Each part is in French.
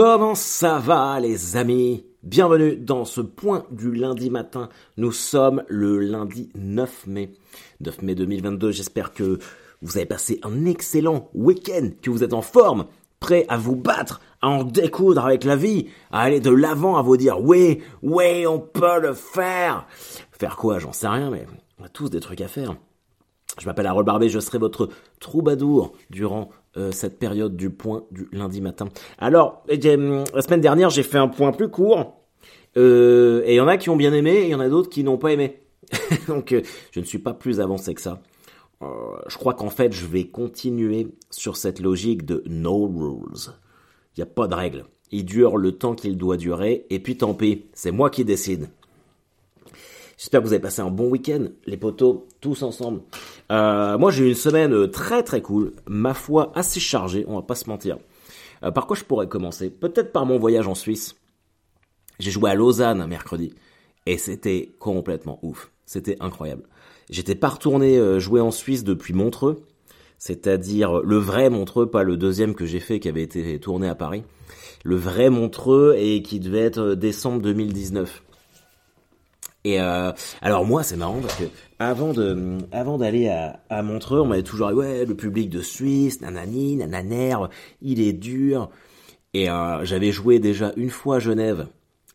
Comment ça va les amis? Bienvenue dans ce point du lundi matin. Nous sommes le lundi 9 mai. 9 mai 2022. J'espère que vous avez passé un excellent week-end, que vous êtes en forme, prêt à vous battre, à en découdre avec la vie, à aller de l'avant, à vous dire oui, oui, on peut le faire. Faire quoi? J'en sais rien, mais on a tous des trucs à faire. Je m'appelle Harold Barbet, je serai votre troubadour durant euh, cette période du point du lundi matin. Alors, hum, la semaine dernière, j'ai fait un point plus court. Euh, et il y en a qui ont bien aimé, et il y en a d'autres qui n'ont pas aimé. Donc, euh, je ne suis pas plus avancé que ça. je crois qu'en fait, je vais continuer sur cette logique de no rules. Il n'y a pas de règles. Il dure le temps qu'il doit durer, et puis tant pis, c'est moi qui décide. J'espère que vous avez passé un bon week-end, les potos, tous ensemble. Euh, moi, j'ai eu une semaine euh, très très cool, ma foi assez chargée, on va pas se mentir. Euh, par quoi je pourrais commencer? Peut-être par mon voyage en Suisse. J'ai joué à Lausanne mercredi et c'était complètement ouf. C'était incroyable. J'étais pas retourné jouer en Suisse depuis Montreux, c'est-à-dire le vrai Montreux, pas le deuxième que j'ai fait qui avait été tourné à Paris. Le vrai Montreux et qui devait être décembre 2019. Et euh, alors moi c'est marrant parce que avant de avant d'aller à, à Montreux, on m'avait toujours dit ouais le public de Suisse, nanani, nananer, il est dur. Et euh, j'avais joué déjà une fois à Genève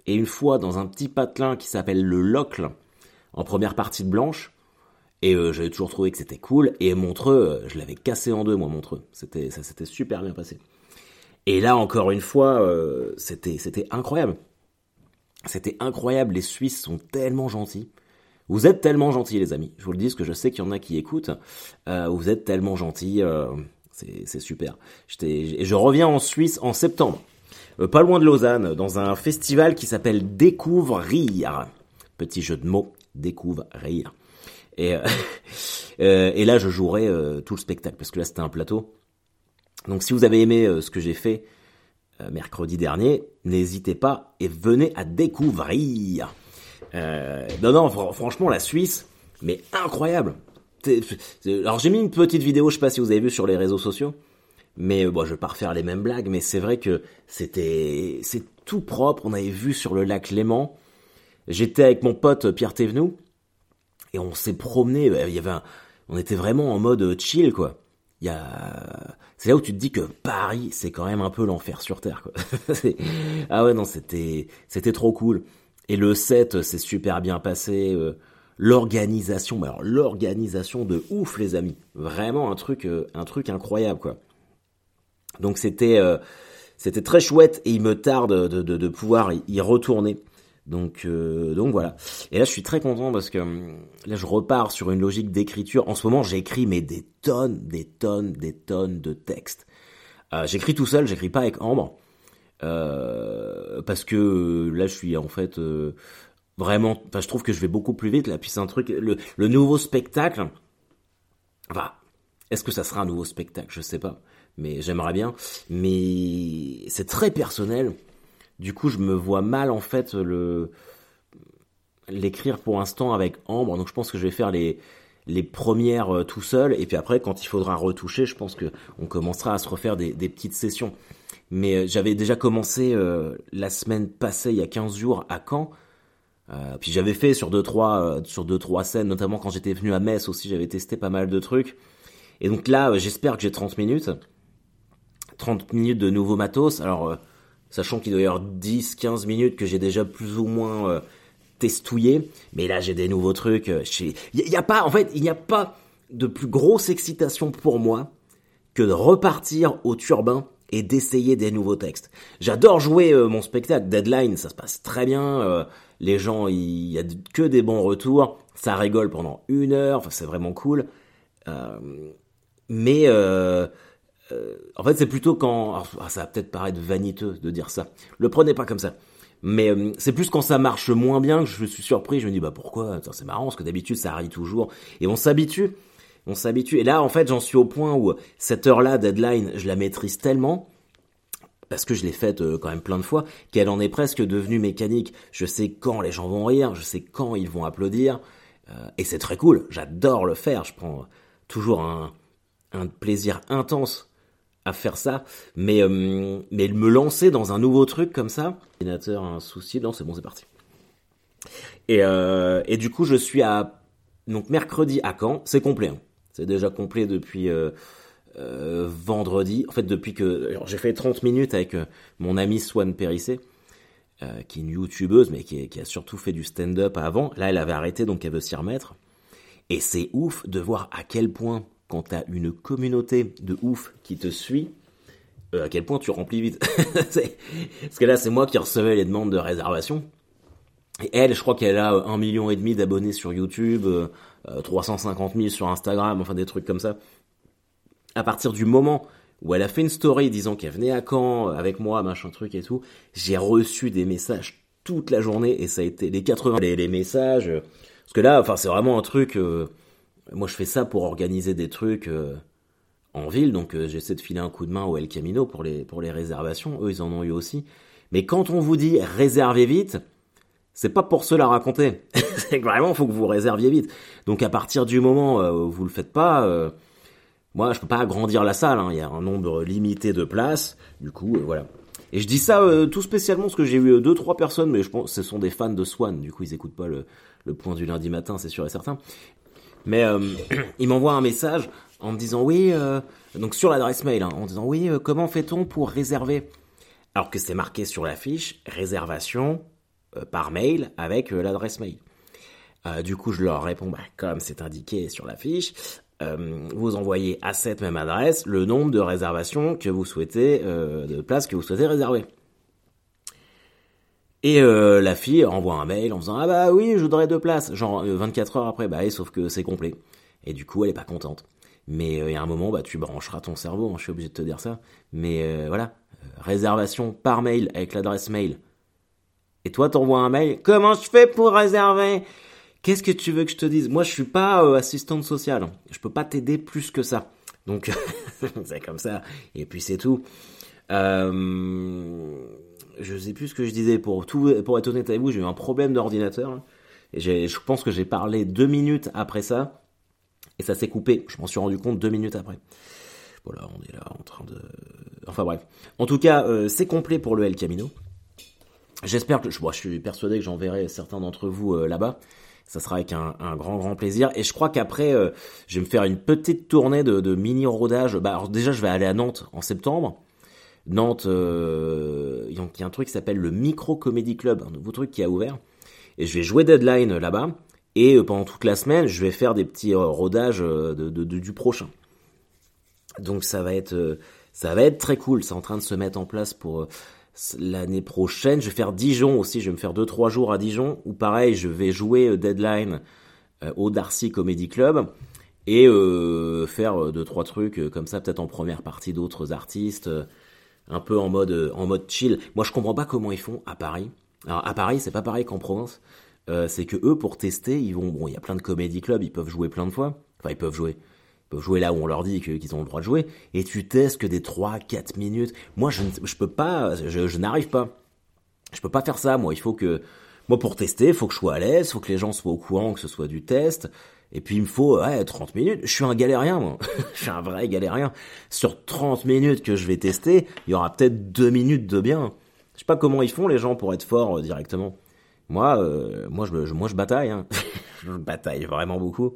et une fois dans un petit patelin qui s'appelle le Locle en première partie de Blanche. Et euh, j'avais toujours trouvé que c'était cool. Et Montreux, je l'avais cassé en deux moi Montreux. C'était ça s'était super bien passé. Et là encore une fois, c'était c'était incroyable. C'était incroyable, les Suisses sont tellement gentils. Vous êtes tellement gentils, les amis. Je vous le dis, parce que je sais qu'il y en a qui écoutent. Euh, vous êtes tellement gentils, euh, c'est super. Et je reviens en Suisse en septembre, euh, pas loin de Lausanne, dans un festival qui s'appelle Découvre Rire. Petit jeu de mots, Découvre Rire. Et, là, je jouerai tout le spectacle, parce que là, c'était un plateau. Donc, si vous avez aimé ce que j'ai fait, mercredi dernier, n'hésitez pas et venez à découvrir. Euh, non, non, franchement, la Suisse, mais incroyable. Alors j'ai mis une petite vidéo, je sais pas si vous avez vu sur les réseaux sociaux, mais euh, bon, je vais pas refaire les mêmes blagues, mais c'est vrai que c'était, c'est tout propre. On avait vu sur le lac Léman. J'étais avec mon pote Pierre Thévenoud et on s'est promené. Il y avait, on était vraiment en mode chill quoi. Il y a, c'est là où tu te dis que Paris, c'est quand même un peu l'enfer sur terre, quoi. ah ouais, non, c'était, c'était trop cool. Et le set, c'est super bien passé. Euh, l'organisation, alors l'organisation de ouf, les amis. Vraiment un truc, euh, un truc incroyable, quoi. Donc c'était, euh, c'était très chouette et il me tarde de, de, de pouvoir y retourner. Donc, euh, donc voilà. Et là, je suis très content parce que hum, là, je repars sur une logique d'écriture. En ce moment, j'écris mais des tonnes, des tonnes, des tonnes de textes. Euh, j'écris tout seul, j'écris pas avec Ambre euh, parce que là, je suis en fait euh, vraiment. Enfin, je trouve que je vais beaucoup plus vite. Là, puis c'est un truc. Le, le nouveau spectacle. Enfin, est-ce que ça sera un nouveau spectacle? Je sais pas, mais j'aimerais bien. Mais c'est très personnel. Du coup, je me vois mal en fait l'écrire pour l'instant avec Ambre. Donc je pense que je vais faire les premières euh, tout seul et puis après quand il faudra retoucher, je pense que on commencera à se refaire des, des petites sessions. Mais euh, j'avais déjà commencé euh, la semaine passée il y a 15 jours à Caen. puis j'avais fait sur deux trois sur deux trois scènes notamment quand j'étais venu à Metz aussi, j'avais testé pas mal de trucs. Et donc là, j'espère que j'ai 30 minutes. 30 minutes de nouveau matos. Alors sachant qu'il doit y avoir 10, 15 minutes que j'ai déjà plus ou moins euh, testouillé. Mais là, j'ai des nouveaux trucs. Il euh, n'y a, pas, en fait, il n'y a pas de plus grosse excitation pour moi que de repartir au turbin et d'essayer des nouveaux textes. J'adore jouer euh, mon spectacle Deadline, ça se passe très bien. les gens, il y a que des bons retours. Ça rigole pendant une heure. Enfin, c'est vraiment cool. mais euh, en fait, c'est plutôt quand... Ah, ça va peut-être paraître vaniteux de dire ça. Le prenez pas comme ça. Mais euh, c'est plus quand ça marche moins bien que je suis surpris. Je me dis, bah pourquoi? C'est marrant, parce que d'habitude, ça arrive toujours. Et on s'habitue. On s'habitue. Et là, en fait, j'en suis au point où cette heure-là, deadline, je la maîtrise tellement parce que je l'ai faite euh, quand même plein de fois, qu'elle en est presque devenue mécanique. Je sais quand les gens vont rire, je sais quand ils vont applaudir, et c'est très cool. J'adore le faire. Je prends toujours un, un plaisir intense à faire ça, mais euh, mais me lancer dans un nouveau truc comme ça. L'ordinateur a un souci, non c'est bon c'est parti. Et euh, et du coup je suis à donc mercredi à Caen, c'est complet, hein. c'est déjà complet depuis euh, vendredi. En fait depuis que j'ai fait 30 minutes avec mon ami Swan Périssé, qui est une youtubeuse mais qui, qui a surtout fait du stand-up avant. Là elle avait arrêté donc elle veut s'y remettre. Et c'est ouf de voir à quel point quand t'as une communauté de ouf qui te suit, euh, à quel point tu remplis vite. Parce que là, c'est moi qui recevais les demandes de réservation. Et elle, je crois qu'elle a un million et demi d'abonnés sur YouTube, 350 euh, 000 sur Instagram, enfin des trucs comme ça. À partir du moment où elle a fait une story disant qu'elle venait à Caen avec moi, machin truc et tout, j'ai reçu des messages toute la journée et ça a été les 80 les, messages. Parce que là, enfin, c'est vraiment un truc. Euh, moi, je fais ça pour organiser des trucs euh, en ville, donc euh, j'essaie de filer un coup de main au El Camino pour les, pour les réservations. Eux, ils en ont eu aussi. Mais quand on vous dit réservez vite, c'est pas pour cela raconter. c'est vraiment, il faut que vous réserviez vite. Donc, à partir du moment euh, où vous le faites pas, moi, je peux pas agrandir la salle. Hein. Il y a un nombre limité de places. Du coup, voilà. Et je dis ça tout spécialement parce que j'ai eu deux trois personnes, mais je pense que ce sont des fans de Swan. Du coup, ils écoutent pas le, le point du lundi matin, c'est sûr et certain. Mais euh, il m'envoie un message en me disant oui, euh, donc sur l'adresse mail, hein, en disant oui, euh, comment fait-on pour réserver? Alors que c'est marqué sur la fiche réservation par mail avec l'adresse mail. du coup, je leur réponds bah, comme c'est indiqué sur la fiche. vous envoyez à cette même adresse le nombre de réservations que vous souhaitez, de places que vous souhaitez réserver. Et euh, la fille envoie un mail en disant ah bah oui je voudrais deux places. Genre 24 euh, heures après bah sauf que c'est complet. Et du coup elle est pas contente. Mais euh, il y a un moment bah tu brancheras ton cerveau hein, je suis obligé de te dire ça. Mais voilà. Réservation par mail avec l'adresse mail. Et toi t'envoies un mail. Comment je fais pour réserver? Qu'est-ce que tu veux que je te dise? Moi je suis pas assistante sociale. Je peux pas t'aider plus que ça. Donc c'est comme ça. Et puis c'est tout. Euh je sais plus ce que je disais. Pour tout pour être honnête avec vous j'ai eu un problème d'ordinateur. Et je pense que j'ai parlé deux minutes après ça. Et ça s'est coupé. Je m'en suis rendu compte deux minutes après. Voilà on est là en train de enfin bref. En tout cas euh, c'est complet pour le El Camino. J'espère que je, je suis persuadé que j'enverrai certains d'entre vous euh, là-bas. Ça sera avec un, grand grand plaisir. Et je crois qu'après euh, je vais me faire une petite tournée de, de mini rodage bah alors déjà je vais aller à Nantes en septembre Nantes, euh, il y a un truc qui s'appelle le Micro Comedy Club, un nouveau truc qui a ouvert. Et je vais jouer Deadline là-bas. Et euh, pendant toute la semaine, je vais faire des petits euh, rodages de, du prochain. Donc ça va être ça va être très cool. C'est en train de se mettre en place pour l'année prochaine. Je vais faire Dijon aussi. Je vais me faire 2-3 jours à Dijon. Ou pareil, je vais jouer Deadline au Darcy Comedy Club et faire deux trois trucs comme ça, peut-être en première partie d'autres artistes un peu en mode euh, en mode chill. Moi, je comprends pas comment ils font à Paris. Alors à Paris, c'est pas pareil qu'en province. Euh, c'est que eux, pour tester, ils vont. Bon, il y a plein de comédie clubs, ils peuvent jouer plein de fois. Enfin, ils peuvent jouer. Ils peuvent jouer là où on leur dit qu'ils ont le droit de jouer. Et tu testes que des 3-4 minutes. Moi, je, je peux pas. Je, je n'arrive pas. Je peux pas faire ça. Moi, il faut que. Moi, pour tester, faut que je sois à l'aise, faut que les gens soient au courant que ce soit du test. Et puis il me faut ouais, 30 minutes. Je suis un galérien, moi. je suis un vrai galérien. Sur 30 minutes que je vais tester, il y aura peut-être 2 minutes de bien. Je sais pas comment ils font les gens pour être forts euh, directement. Moi, euh, moi, je, bataille. Hein. je bataille vraiment beaucoup.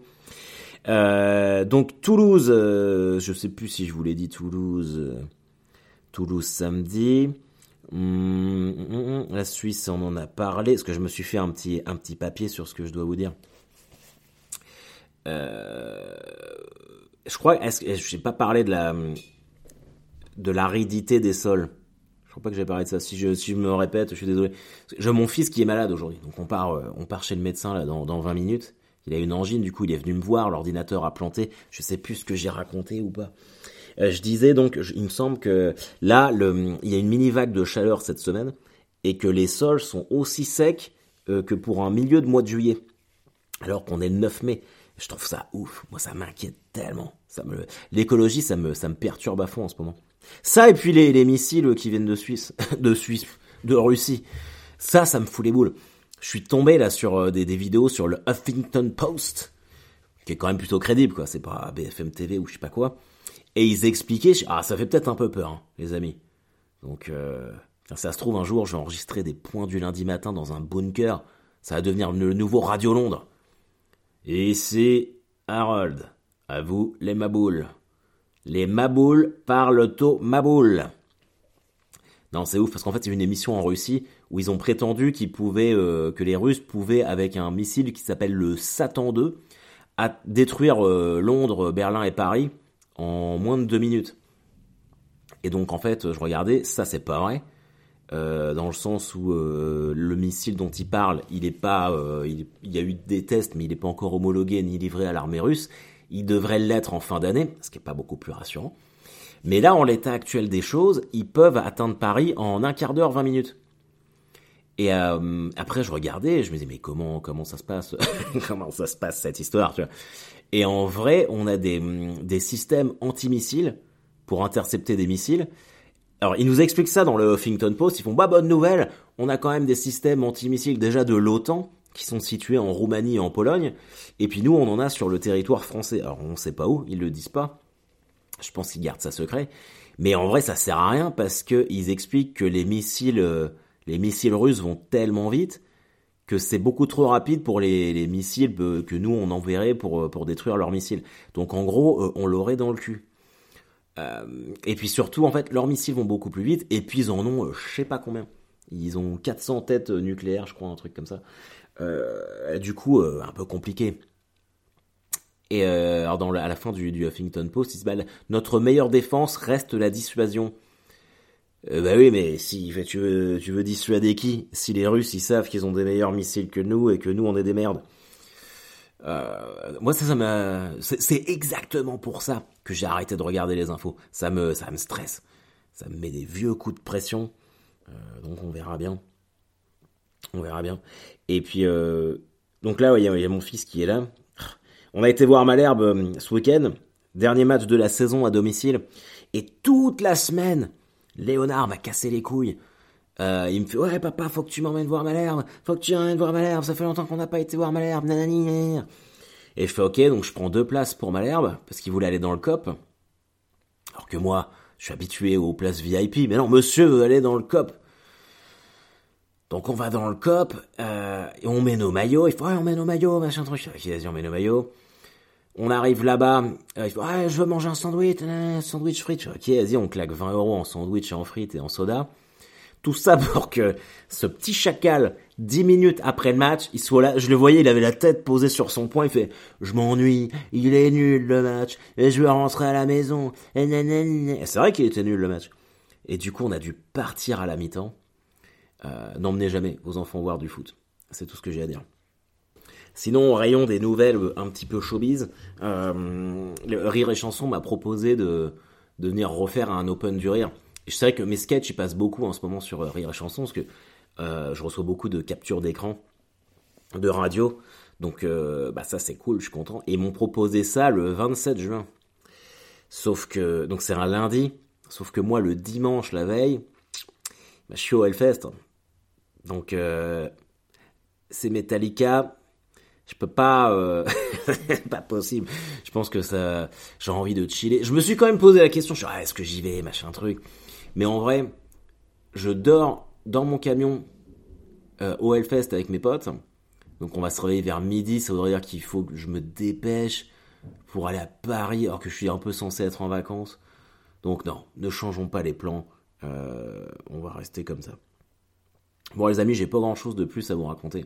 Euh, donc Toulouse, je sais plus si je vous l'ai dit Toulouse. Toulouse samedi. Hum, hum, hum, la Suisse, on en a parlé. Parce que je me suis fait un petit, un petit papier sur ce que je dois vous dire. Euh, je crois, est-ce que je n'ai pas parlé de la de l'aridité des sols. Je crois pas que j'ai parlé de ça. Si je, me répète, je suis désolé. J'ai mon fils qui est malade aujourd'hui, donc on part, euh, on part chez le médecin là dans, dans 20 minutes. Il a une angine, du coup il est venu me voir, l'ordinateur a planté. Je sais plus ce que j'ai raconté ou pas. Euh, je disais donc, il me semble que là, il y a une mini vague de chaleur cette semaine et que les sols sont aussi secs que pour un milieu de mois de juillet, alors qu'on est le 9 mai. Je trouve ça ouf. Moi, ça m'inquiète tellement. Ça me, l'écologie, ça me, ça me perturbe à fond en ce moment. Ça et puis les, les missiles qui viennent de Suisse, de Suisse, de Russie. Ça, ça me fout les boules. Je suis tombé là sur euh, des, des vidéos sur le Huffington Post, qui est quand même plutôt crédible, quoi. C'est pas BFM TV ou je sais pas quoi. Et ils expliquaient, ah ça fait peut-être un peu peur, hein, les amis. Donc, euh, ça se trouve un jour, je vais enregistrer des points du lundi matin dans un bunker. Ça va devenir le nouveau Radio Londres. Et Harold. À vous les maboules. Les maboules parlent au maboule. Non, c'est ouf parce qu'en fait, c'est une émission en Russie où ils ont prétendu qu'ils pouvaient, euh, que les Russes pouvaient, avec un missile qui s'appelle le Satan 2, à détruire euh, Londres, Berlin et Paris en moins de deux minutes. Et donc en fait, je regardais, ça c'est pas vrai. Euh, dans le sens où le missile dont il parle, il est pas, il, y a eu des tests, mais il n'est pas encore homologué ni livré à l'armée russe. Il devrait l'être en fin d'année, ce qui est pas beaucoup plus rassurant. Mais là, en l'état actuel des choses, ils peuvent atteindre Paris en un quart d'heure, 20 minutes. Et euh, après, je regardais, je me disais, mais comment, comment ça se passe Comment ça se passe cette histoire tu vois? Et en vrai, on a des, des systèmes anti-missiles pour intercepter des missiles. Alors, ils nous expliquent ça dans le Huffington Post. Ils font, bah, bonne nouvelle, on a quand même des systèmes anti-missiles déjà de l'OTAN qui sont situés en Roumanie et en Pologne. Et puis nous, on en a sur le territoire français. Alors, on ne sait pas où, ils le disent pas. Je pense qu'ils gardent ça secret. Mais en vrai, ça sert à rien parce qu'ils expliquent que les missiles, euh, les missiles russes vont tellement vite que c'est beaucoup trop rapide pour les, missiles que nous on enverrait pour, euh, pour détruire leurs missiles. Donc en gros, euh, on l'aurait dans le cul. Et puis surtout, en fait, leurs missiles vont beaucoup plus vite, et puis ils en ont je sais pas combien. Ils ont 400 têtes nucléaires, je crois, un truc comme ça. du coup, un peu compliqué. Et euh, alors à la fin du, Huffington Post, il se dit notre meilleure défense reste la dissuasion. Euh, bah oui, mais si tu veux, tu veux dissuader qui? Si les Russes ils savent qu'ils ont des meilleurs missiles que nous et que nous on est des merdes. Euh, moi ça, c'est exactement pour ça que j'ai arrêté de regarder les infos. Ça me, ça me stresse. Ça me met des vieux coups de pression. Euh, donc on verra bien. On verra bien. Et puis euh, donc là, il y, y, a mon fils qui est là. On a été voir Malherbe ce week-end, dernier match de la saison à domicile, et toute la semaine, Léonard m'a cassé les couilles. Euh, il me fait ouais papa faut que tu m'emmènes voir Malherbe, faut que tu m'emmènes voir Malherbe, ça fait longtemps qu'on n'a pas été voir Malherbe, nanani. Et je fais ok donc je prends deux places pour Malherbe parce qu'il voulait aller dans le cop. Alors que moi je suis habitué aux places VIP, mais non monsieur veut aller dans le cop. Donc on va dans le cop, euh, et on met nos maillots, il faut, ouais, on met nos maillots, machin truc. Ok, vas-y, on met nos maillots. On arrive là-bas, euh, il faut, ouais, je veux manger un sandwich, un sandwich frites. Ok, vas-y, on claque 20 euros en sandwich, en frites et en soda. Tout ça pour que ce petit chacal, 10 minutes après le match, il soit là. Je le voyais, il avait la tête posée sur son poing. Il fait, je m'ennuie, il est nul le match, et je veux rentrer à la maison. C'est vrai qu'il était nul le match. Et du coup, on a dû partir à la mi-temps. Euh, n'emmenez jamais vos enfants voir du foot. C'est tout ce que j'ai à dire. Sinon, au rayon des nouvelles un petit peu showbiz, euh, Rire et Chanson m'a proposé de, de venir refaire un Open du Rire. Je sais que mes sketchs ils passent beaucoup en ce moment sur euh, Rire et Chanson parce que je reçois beaucoup de captures d'écran de radio. Donc bah ça c'est cool, je suis content. Et ils m'ont proposé ça le 27 juin. Sauf que donc c'est un lundi. Sauf que moi le dimanche la veille, bah, je suis au Hellfest. Donc, euh, c'est Metallica. Je peux pas, euh, pas possible. Je pense que ça, j'ai envie de chiller. Je me suis quand même posé la question. Je suis, ah, est-ce que j'y vais, machin truc. Mais en vrai, je dors dans mon camion euh, au Hellfest avec mes potes. Donc on va se réveiller vers midi. Ça voudrait dire qu'il faut que je me dépêche pour aller à Paris alors que je suis un peu censé être en vacances. Donc non, ne changeons pas les plans. on va rester comme ça. Bon les amis, j'ai pas grand chose de plus à vous raconter.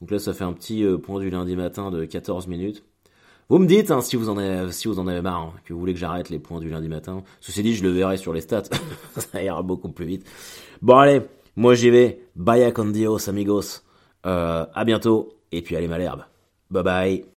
Donc là, ça fait un petit euh, point du lundi matin de 14 minutes. Vous me dites hein, si, vous en avez, si vous en avez marre, hein, que vous voulez que j'arrête les points du lundi matin. Ceci dit, je le verrai sur les stats. ça ira beaucoup plus vite. Bon allez, moi j'y vais. Bye con Dios amigos. Euh, à bientôt. Et puis allez malherbe. Bye bye.